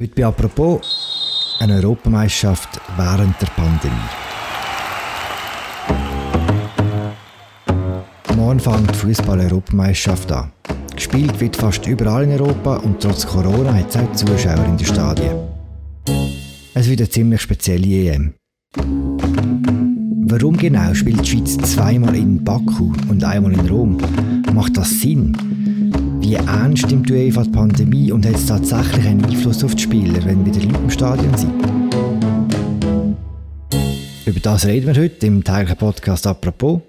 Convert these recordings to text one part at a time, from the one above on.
Heute bei «Apropos» eine Europameisterschaft während der Pandemie. Morgen fängt die Fußball-Europameisterschaft an. Gespielt wird fast überall in Europa und trotz Corona hat es auch Zuschauer in den Stadien. Es wird eine ziemlich spezielle EM. Warum genau spielt die Schweiz zweimal in Baku und einmal in Rom? Macht das Sinn? Wie ernst nimmt die UEFA die Pandemie und hat es tatsächlich einen Einfluss auf die Spieler, wenn wieder Leute im Stadion sind? Über das reden wir heute im täglichen Podcast «Apropos».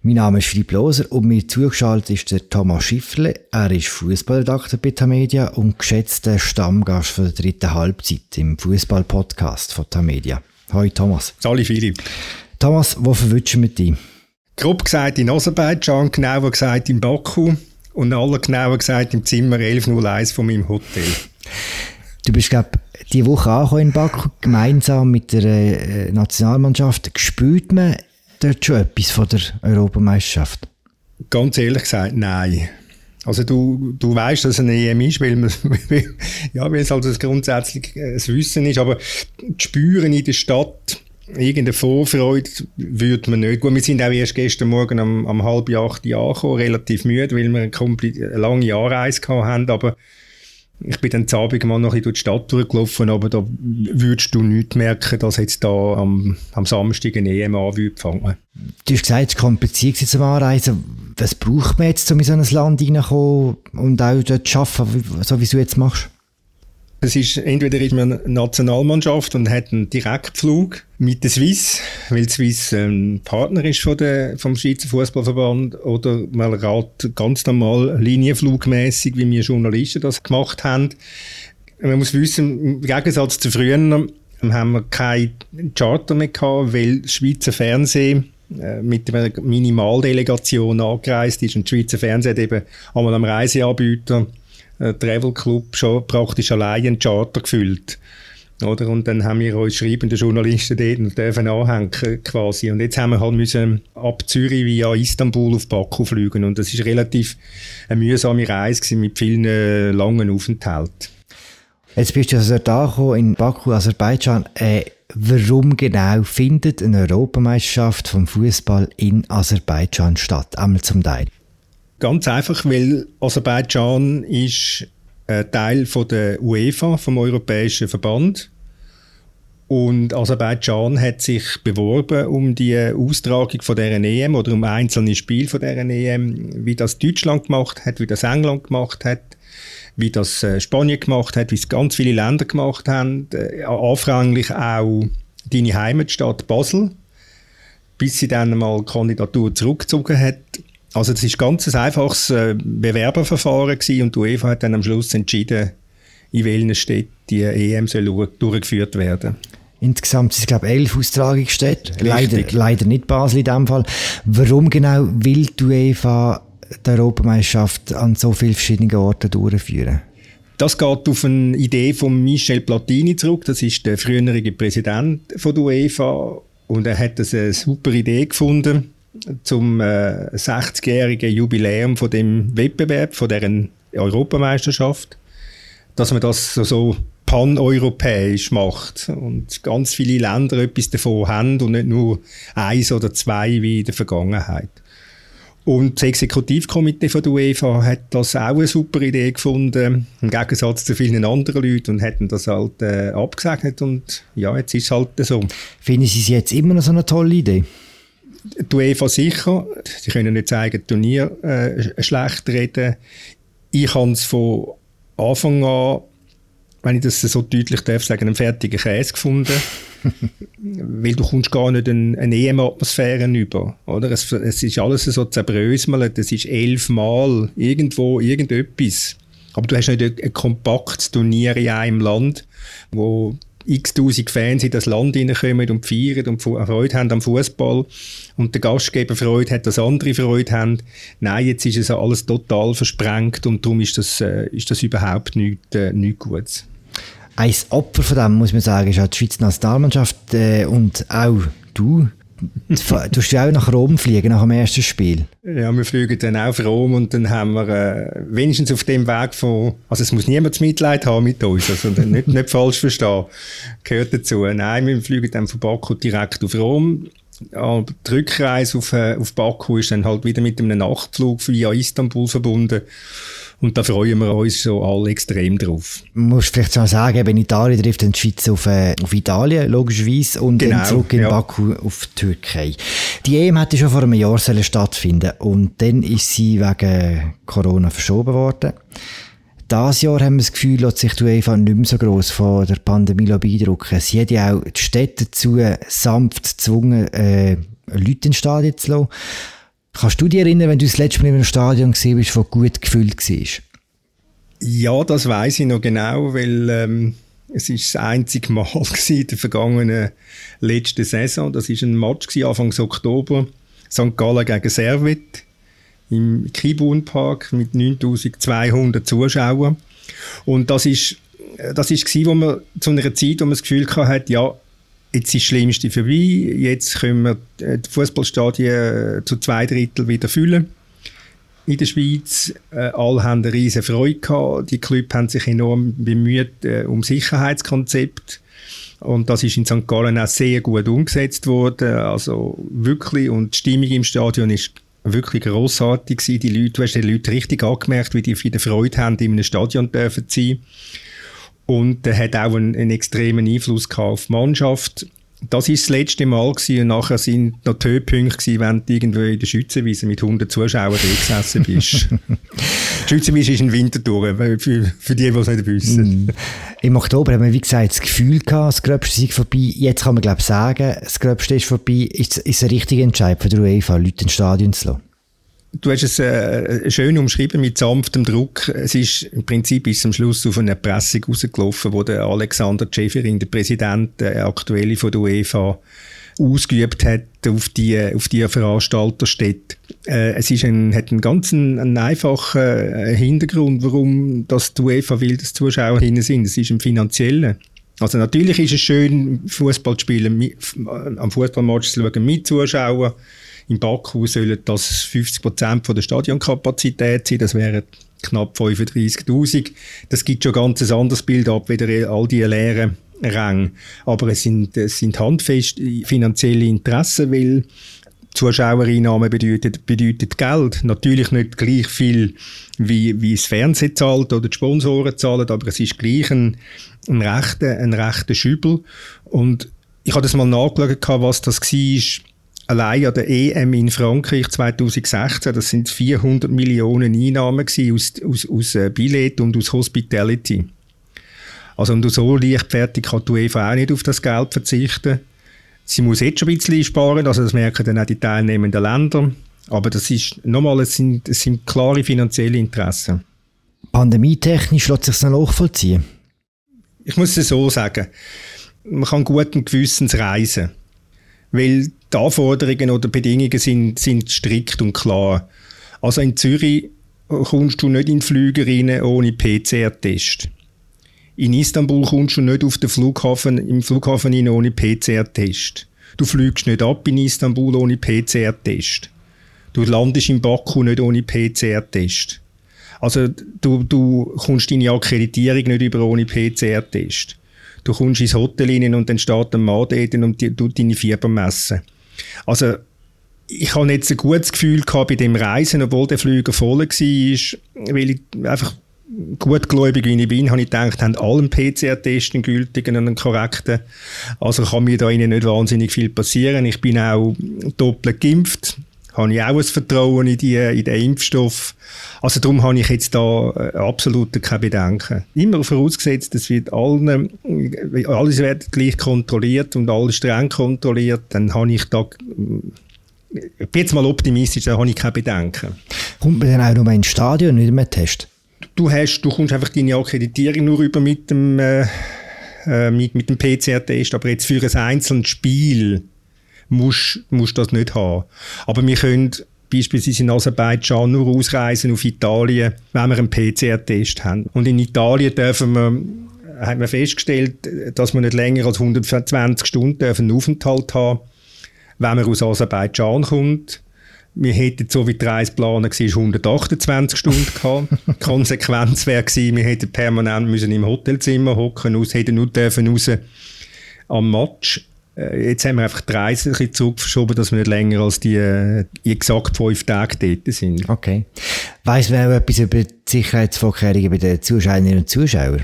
Mein Name ist Philipp Loser und mir zugeschaltet ist der Thomas Schiffle. Er ist Fußballredakteur bei Tamedia und geschätzter Stammgast für die dritte Halbzeit im Fußball-Podcast von Tamedia. Hallo Thomas. Hallo Philipp. Thomas, wo verwünschen wir dich? Grob gesagt in Aserbaidschan, genauer gesagt in Baku und aller genauer gesagt im Zimmer 1101 von meinem Hotel. Du bist, glaube ich, diese Woche angekommen in Baku, gemeinsam mit der äh, Nationalmannschaft. Spürt man dort schon etwas von der Europameisterschaft? Ganz ehrlich gesagt, nein. Also du, du weißt, dass es eine EM ist, weil, man, ja, weil es halt grundsätzlich ein Wissen ist, aber spüren in der Stadt irgendeine Vorfreude würde man nicht. Gut, wir sind auch erst gestern Morgen am, am halb acht angekommen, relativ müde, weil wir eine, lange Anreise hatten, aber ich bin dann zu Abend mal noch durch die Stadt durchgelaufen, aber da würdest du nicht merken, dass jetzt da am, am Samstag eine EM anfangen Du hast gesagt, es ist kompliziert zum Anreisen. Was braucht man jetzt, um in so ein Land reinzukommen und auch dort zu arbeiten, so wie du jetzt machst? Es ist, entweder ist man Nationalmannschaft und hat einen Direktflug mit der Swiss, weil die Swiss ein Partner ist von der, vom Schweizer Fußballverband, oder man rat ganz normal linienflugmäßig, wie wir Journalisten das gemacht haben. Man muss wissen, im Gegensatz zu früher haben wir kein Charter mehr gehabt, weil das Schweizer Fernsehen äh, mit einer Minimaldelegation angereist ist und die Schweizer Fernsehen hat eben einmal am Reiseanbieter äh, Travel Club schon praktisch allein einen Charter gefüllt. Oder? Und dann haben wir uns schreibende Journalisten dort und dürfen anhängen quasi. Und jetzt haben wir halt müssen ab Zürich via Istanbul auf Baku fliegen. Und das ist relativ eine mühsame Reise mit vielen äh, langen Aufenthalten. Jetzt bist du also da in Baku, Aserbaidschan. Äh, warum genau findet eine Europameisterschaft vom Fußball in Aserbaidschan statt? Einmal zum Teil. Ganz einfach, weil Aserbaidschan ist ein Teil von der UEFA, vom Europäischen Verband. Und Aserbaidschan hat sich beworben um die Austragung von der EM oder um einzelne Spiele von der EM, wie das Deutschland gemacht hat, wie das England gemacht hat, wie das äh, Spanien gemacht hat, wie es ganz viele Länder gemacht haben. Äh, anfänglich auch deine Heimatstadt Basel, bis sie dann mal Kandidatur zurückgezogen hat also das ist ganz ein einfaches äh, Bewerberverfahren gewesen und die UEFA hat dann am Schluss entschieden, in welchen Städten die EM soll durchgeführt werden. Insgesamt sind es, glaube ich, elf Austragungsstädte. Leider, leider nicht Basel in dem Fall. Warum genau will die UEFA die Europameisterschaft an so vielen verschiedenen Orten durchführen? Das geht auf eine Idee von Michel Platini zurück. Das ist der frühere Präsident von der UEFA. Und er hat das eine super Idee gefunden zum äh, 60-jährigen Jubiläum von dem Wettbewerb, von deren Europameisterschaft, dass man das so, so paneuropäisch macht und ganz viele Länder etwas davon haben und nicht nur eins oder zwei wie in der Vergangenheit. Und das Exekutivkomitee von der UEFA hat das auch eine super Idee gefunden, im Gegensatz zu vielen anderen Leuten und hätten das halt äh, abgesegnet und ja, jetzt ist es halt so. Finden Sie es jetzt immer noch so eine tolle Idee? Die UEFA sicher, sie können nicht sagen, Turnier äh, schlecht reden. Ich habe es von Anfang an, wenn ich das so deutlich darf sagen, einen fertigen Käse gefunden. Weil du kommst gar nicht eine, eine EM-Atmosphäre über. Oder? Es, es ist alles so zerbröselt, es ist elfmal irgendwo irgendetwas. Aber du hast nicht ein, ein kompaktes Turnier in einem Land, wo x-tausend Fans in das Land hineinkommen und feiern und Freude haben am Fußball und der Gastgeber Freude hat, dass andere Freude haben. Nein, jetzt ist es alles total versprengt und darum ist das, äh, ist das überhaupt nichts, äh, nichts Gutes. Ein Opfer von dem, muss man sagen, ist auch die Schweizer Nationalmannschaft äh, und auch du du ja auch nach Rom fliegen, nach dem ersten Spiel. Ja, wir fliegen dann auch auf Rom und dann haben wir äh, wenigstens auf dem Weg von, also es muss niemand das Mitleid haben mit uns, also nicht, nicht falsch verstehen, gehört dazu. Nein, wir fliegen dann von Baku direkt auf Rom. Aber die Rückreise auf, äh, auf Baku ist dann halt wieder mit einem Nachtflug via Istanbul verbunden. Und da freuen wir uns so alle extrem drauf. Man muss vielleicht mal sagen, in Italien trifft dann die Schweiz auf, äh, auf Italien, logischerweise, und genau, dann zurück in ja. Baku auf die Türkei. Die EM hätte schon vor einem Jahr stattfinden und dann ist sie wegen Corona verschoben worden. Das Jahr haben wir das Gefühl, dass sich die UEFA nicht mehr so gross von der Pandemie beeindrucken Sie hat ja auch die Städte dazu sanft gezwungen, äh, Leute ins Stadion zu lassen. Kannst du dich erinnern, wenn du das letzte Mal einem Stadion gesehen bist, das gut gefüllt war? Ja, das weiß ich noch genau, weil ähm, es ist das einzige Mal in der vergangenen letzten Saison. Das ist ein Match gewesen, Anfang Oktober, St. Gallen gegen Servet im Kibun Park mit 9200 Zuschauern. Und das ist das ist gewesen, wo zu einer Zeit, wo man das Gefühl hatte, ja, jetzt ist das Schlimmste vorbei, jetzt können wir die Fußballstadien äh, zu zwei Drittel wieder füllen in der Schweiz. Äh, alle haben eine riesige Freude gehabt. Die Clubs haben sich enorm bemüht äh, um Sicherheitskonzept. Und das ist in St. Gallen auch sehr gut umgesetzt worden. Also wirklich. Und die Stimmung im Stadion ist wirklich grossartig gewesen. Die Leute, du hast den Leuten richtig angemerkt, wie die viel Freude haben, in einem Stadion dürfen sein. Und er hat auch einen, einen extremen Einfluss auf die Mannschaft. Das ist das letzte Mal gewesen, und nachher sind noch die Höhepunkte wenn du irgendwo in der Schützenwiese mit 100 Zuschauern gesessen bist. die Schützenwiese ist ein Wintertour, für, für die, die es nicht wissen. Mm. Im Oktober haben wir, wie gesagt, das Gefühl gehabt, das Gröbste sei vorbei. Jetzt kann man, glaube ich, sagen, das Gröbste ist vorbei. Ist, ist ein richtiger Entscheid für die UEFA, Leute ins Stadion zu lassen? Du hast es äh, schön umschrieben mit sanftem Druck. Es ist im Prinzip ist am Schluss auf eine Pressung rausgelaufen, wo der Alexander Tschäferin, der Präsident, der aktuelle von der UEFA, ausgeübt hat auf die, auf die Veranstalterstätte. Äh, es ist ein, hat einen ganz einen einfachen äh, Hintergrund, warum das die UEFA will, dass Zuschauer hin sind. Es ist ein finanzieller. Also natürlich ist es schön, Fußball zu spielen, am Fußballmatch zu schauen mit Zuschauern. In Baku sollen das 50 Prozent der Stadionkapazität sein. Das wären knapp 35.000. Das gibt schon ganz ein anderes Bild ab, wieder all die leeren Ränge. Aber es sind, es sind handfest finanzielle Interessen, weil Zuschauereinnahmen bedeutet, bedeutet Geld. Natürlich nicht gleich viel, wie, wie das Fernsehen zahlt oder die Sponsoren zahlen, aber es ist gleich ein, ein rechter, ein rechter Schübel. Und ich habe das mal nachgeschaut, was das war allein an der EM in Frankreich 2016, das sind 400 Millionen Einnahmen aus, aus, aus äh, Billett und aus Hospitality. Also und so leichtfertig kann die UEFA auch nicht auf das Geld verzichten. Sie muss jetzt schon ein bisschen sparen, also das merken dann auch die teilnehmenden Länder. Aber das ist, nochmal, es sind, es sind klare finanzielle Interessen. Pandemietechnisch lässt sich noch nachvollziehen? Ich muss es so sagen. Man kann guten Gewissens reisen. Weil die Anforderungen oder Bedingungen sind, sind strikt und klar. Also in Zürich kommst du nicht in Flüge rein ohne PCR-Test. In Istanbul kommst du nicht auf den Flughafen, im Flughafen rein ohne PCR-Test. Du fliegst nicht ab in Istanbul ohne PCR-Test. Du landest in Baku nicht ohne PCR-Test. Also du, du kommst deine Akkreditierung nicht über ohne PCR-Test. Du kommst ins Hotel rein und dann steht ein Mann dort und tut deine Fieber messen. Also, ich habe jetzt ein gutes Gefühl bei dem Reisen, obwohl der Flüger voll war, weil ich einfach gutgläubig wie ich bin, habe ich gedacht, haben alle einen PCR-Test, einen gültigen und einen korrekten. Also kann mir da nicht wahnsinnig viel passieren. Ich bin auch doppelt geimpft habe ich auch ein Vertrauen in, die, in den Impfstoff. Also darum habe ich jetzt da äh, absolut keine Bedenken. Immer vorausgesetzt, es wird allen, äh, alles wird gleich kontrolliert und alles streng kontrolliert, dann habe ich da äh, ich bin jetzt mal optimistisch, da habe ich keine Bedenken. Kommt man dann auch noch ins Stadion nicht mehr Test? Du, hast, du kommst einfach deine Akkreditierung nur über mit dem, äh, mit, mit dem PCR-Test, aber jetzt für ein einzelnes Spiel musst, musst das nicht haben. Aber wir können beispielsweise in Aserbaidschan nur ausreisen auf Italien, wenn wir einen PCR-Test haben. Und in Italien dürfen wir haben wir festgestellt, dass wir nicht länger als 120 Stunden einen Aufenthalt haben wenn man aus Aserbaidschan kommt, wir hätten so wie die Reiseplan war, 128 Stunden gehabt. Konsequenz wäre gewesen, wir hätten permanent müssen im Hotelzimmer hocken, aus, hätten nur dürfen raus am Match. Äh, jetzt haben wir einfach die Reise ein bisschen zurückverschoben, dass wir nicht länger als die, äh, exakt fünf Tage dort sind. Okay. Weiss man auch etwas über die Sicherheitsvorkehrungen bei den Zuschauerinnen und Zuschauern?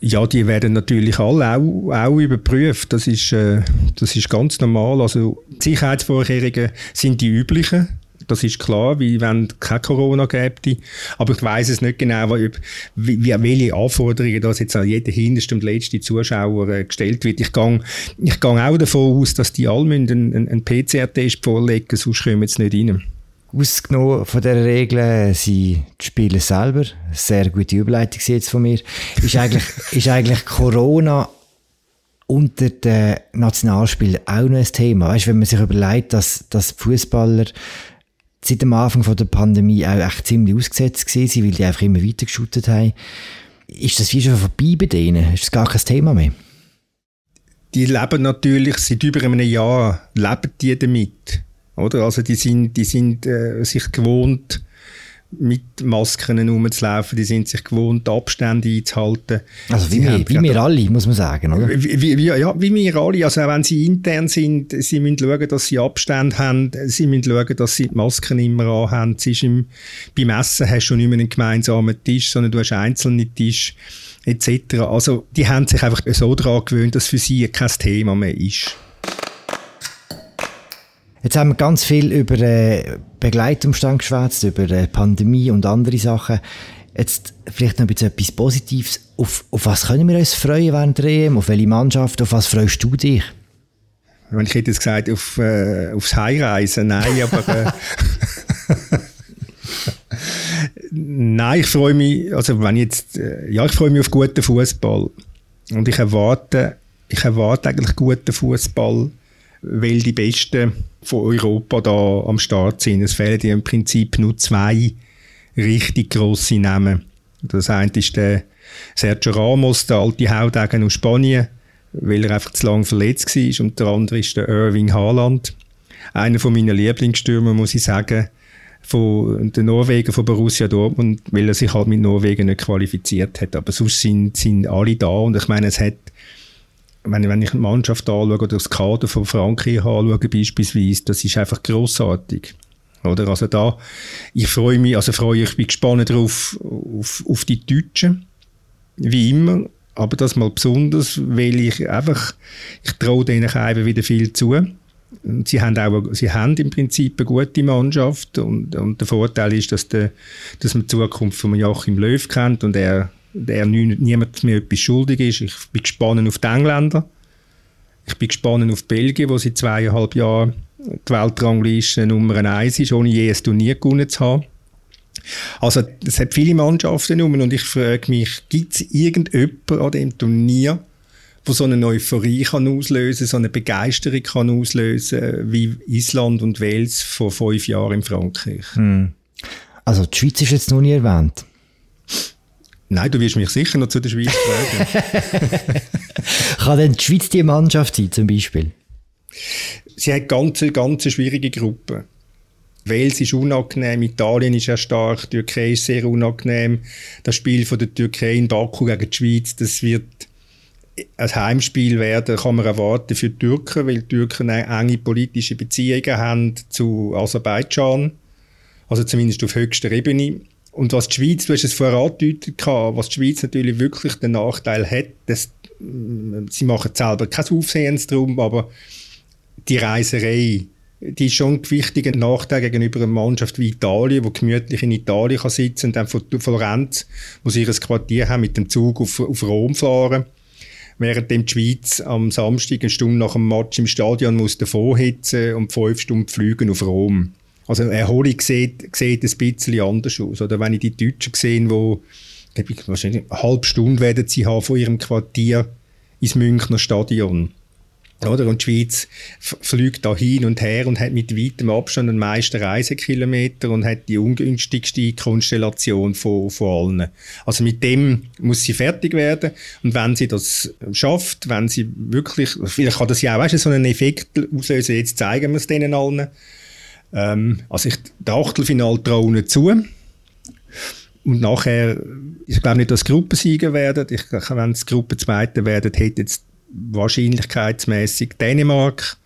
Ja, die werden natürlich alle auch, auch überprüft. Das ist, äh, das ist ganz normal. Also, die Sicherheitsvorkehrungen sind die üblichen. Das ist klar, wie wenn kein Corona gäbe. Aber ich weiß es nicht genau, wie, wie, welche Anforderungen das jetzt an jeden hinterste und letzte Zuschauer äh, gestellt wird. Ich gehe, ich auch davon aus, dass die alle einen, einen, PCR-Test vorlegen, sonst kommen sie nicht rein. Ausgenommen von dieser Regel sind die Spieler selber. Sehr gute Überleitung jetzt von mir. Ist eigentlich, ist eigentlich Corona unter den Nationalspielern auch noch ein Thema? Weißt, wenn man sich überlegt, dass, dass Fußballer seit dem Anfang von der Pandemie auch echt ziemlich ausgesetzt waren, weil die einfach immer weiter geschootet haben. Ist das wie schon vorbei bei denen? Ist das gar kein Thema mehr? Die leben natürlich seit über einem Jahr, leben die damit. Oder? Also die sind, die sind äh, sich gewohnt, mit Masken herumzulaufen, die sind sich gewohnt, Abstände einzuhalten. Also wie, wir, wie wir alle, muss man sagen, oder? Wie, wie, ja, wie wir alle. Also auch wenn sie intern sind, sie müssen schauen, dass sie Abstände haben, sie müssen schauen, dass sie die Masken immer anhaben. Es ist im, beim Essen hast du nicht mehr einen gemeinsamen Tisch, sondern du hast einzelne Tische etc. Also die haben sich einfach so daran gewöhnt, dass für sie kein Thema mehr ist. Jetzt haben wir ganz viel über äh, Begleitumstand geschwätzt, über äh, Pandemie und andere Sachen. Jetzt vielleicht noch etwas Positives. Auf, auf was können wir uns freuen während der EM? Auf welche Mannschaft? Auf was freust du dich? Ich hätte jetzt gesagt, auf, äh, aufs Heimreisen. Nein, aber... Äh, Nein, ich freue mich, also wenn jetzt, äh, ja, ich freue mich auf guten Fußball. Und ich erwarte, ich erwarte eigentlich guten Fußball weil die Besten von Europa da am Start sind. Es fehlen im Prinzip nur zwei richtig grosse Namen. Das eine ist der Sergio Ramos, der alte Haudegen aus Spanien, weil er einfach zu lange verletzt war. Und der andere ist der Irving Haaland. Einer von meinen Lieblingsstürmer, muss ich sagen, von den Norwegen von Borussia Dortmund, weil er sich halt mit Norwegen nicht qualifiziert hat. Aber sonst sind, sind alle da und ich meine, es hat wenn, wenn ich die Mannschaft anschaue oder das Kader von Frankreich anschaue beispielsweise, das ist einfach großartig. Oder? Also da, ich freue mich, also freue ich, bin gespannt drauf, auf, auf die Deutschen, wie immer, aber das mal besonders, weil ich einfach, ich traue denen eben wieder viel zu. Sie haben auch, sie haben im Prinzip eine gute Mannschaft und, und der Vorteil ist, dass, der, dass man die Zukunft von Joachim Löw kennt und er der niemand mehr etwas schuldig ist. Ich bin gespannt auf die Engländer. Ich bin gespannt auf Belgien, wo seit zweieinhalb Jahren die Weltrangliste Nummer eins ist, ohne je ein Turnier gewonnen zu haben. Also es hat viele Mannschaften um und ich frage mich, gibt es irgendjemanden an dem Turnier, wo so eine Euphorie kann auslösen, so eine Begeisterung kann auslösen, wie Island und Wales vor fünf Jahren in Frankreich? Hm. Also die Schweiz ist jetzt noch nie erwähnt. Nein, du wirst mich sicher noch zu der Schweiz fragen. Kann denn die Schweiz die Mannschaft sein, zum Beispiel? Sie hat ganz, ganz schwierige Gruppen. Wales ist unangenehm, Italien ist sehr stark, die Türkei ist sehr unangenehm. Das Spiel von der Türkei in Baku gegen die Schweiz, das wird ein Heimspiel werden, kann man erwarten für die Türken, weil die Türken enge politische Beziehungen haben zu Aserbaidschan, also zumindest auf höchster Ebene. Und was die Schweiz, du hast es vorher angedeutet, was die Schweiz natürlich wirklich den Nachteil hat, dass, mm, sie machen selber kein Aufsehens drum, aber die Reiserei, die ist schon ein wichtiger Nachteil gegenüber einer Mannschaft wie Italien, die gemütlich in Italien kann sitzen und dann von Florenz, wo sie ihr Quartier haben, mit dem Zug auf, auf Rom fahren. Während die Schweiz am Samstag eine Stunde nach dem Match im Stadion muss hitzen und fünf Stunden fliegen auf Rom. Also Erholung sieht, sieht ein bisschen anders aus. Oder wenn ich die Deutschen sehe, die wahrscheinlich eine halbe Stunde werden sie haben von ihrem Quartier ins Münchner Stadion. Oder? Und die Schweiz fliegt da hin und her und hat mit weitem Abstand den meisten Reisekilometer und hat die ungünstigste Konstellation von, von allen. Also mit dem muss sie fertig werden. Und wenn sie das schafft, wenn sie wirklich, vielleicht kann das ja auch, weißt so einen Effekt auslösen, jetzt zeigen wir es denen allen. Ähm, also ich, der Achtelfinal traue zu. Und nachher, ich glaube nicht, dass Gruppensieger werden. Ich, wenn es Gruppenzweite werden, hätte jetzt wahrscheinlichkeitsmäßig Dänemark.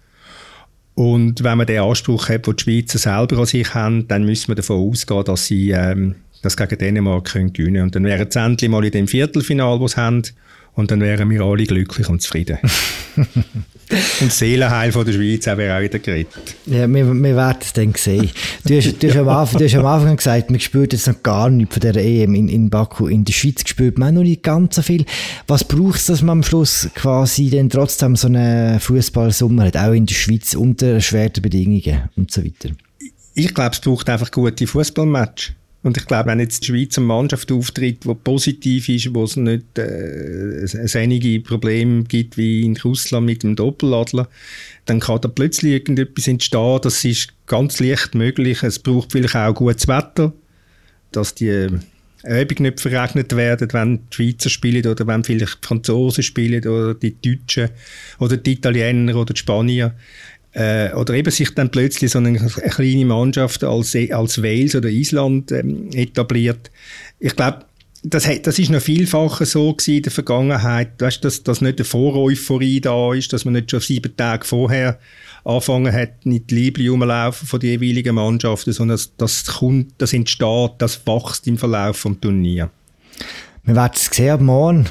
Und wenn man den Anspruch hat, den die Schweizer selber an sich haben, dann müssen wir davon ausgehen, dass sie ähm, das gegen Dänemark können gewinnen können. Und dann wären sie endlich mal in dem Viertelfinal, das sie haben. Und dann wären wir alle glücklich und zufrieden. Und das Seelenheil von der Schweiz haben wir auch wieder geredet. Ja, wir, wir werden es dann sehen. Du hast, du, hast am Anfang, du hast am Anfang gesagt, man spürt jetzt noch gar nichts von der EM in, in Baku. In der Schweiz spürt man noch nicht ganz so viel. Was braucht es, dass man am Schluss quasi dann trotzdem so einen Fußballsommer hat, auch in der Schweiz unter erschwerten Bedingungen und so weiter? Ich glaube, es braucht einfach gute Fußballmatches. Und ich glaube, wenn jetzt die Schweizer Mannschaft auftritt, die positiv ist, wo es nicht äh, einige Probleme gibt wie in Russland mit dem Doppeladler, dann kann da plötzlich irgendetwas entstehen. Das ist ganz leicht möglich. Es braucht vielleicht auch gutes Wetter, dass die äh, Übungen nicht verregnet werden, wenn die Schweizer spielen oder wenn vielleicht die Franzosen spielen oder die Deutschen oder die Italiener oder die Spanier äh, oder eben sich dann plötzlich so eine, eine kleine Mannschaft als, als Wales oder Island ähm, etabliert. Ich glaube, das, das ist noch vielfacher so gewesen in der Vergangenheit, weißt, dass, dass nicht eine Voreuphorie da ist, dass man nicht schon sieben Tage vorher angefangen hat, nicht die Liebe rumlaufen von den jeweiligen Mannschaften, sondern das, das kommt, das entsteht, das wächst im Verlauf des Turniers. Wir werden es sehen morgen.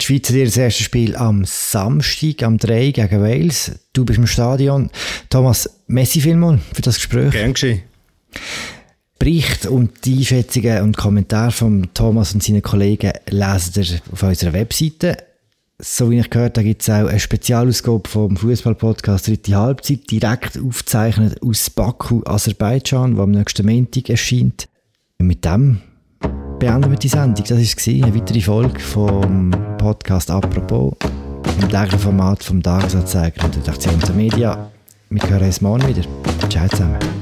Die Schweiz hat ihr erstes Spiel am Samstag, am 3 gegen Wales. Du bist im Stadion. Thomas, merci vielmals für das Gespräch. Gern geschehen. Bericht und die Einschätzungen und Kommentare von Thomas und seinen Kollegen lesen ihr auf unserer Webseite. So wie ich gehört habe, gibt es auch eine Spezialausgabe vom Fußball-Podcast Dritte Halbzeit, direkt aufgezeichnet aus Baku, Aserbaidschan, wo am nächsten Montag erscheint. Mit dem beenden wir die Sendung. Das war eine weitere Folge vom Podcast «Apropos» im täglichen Format vom Tagesanzeiger und Redaktion der Media. Wir hören uns morgen wieder. Ciao zusammen.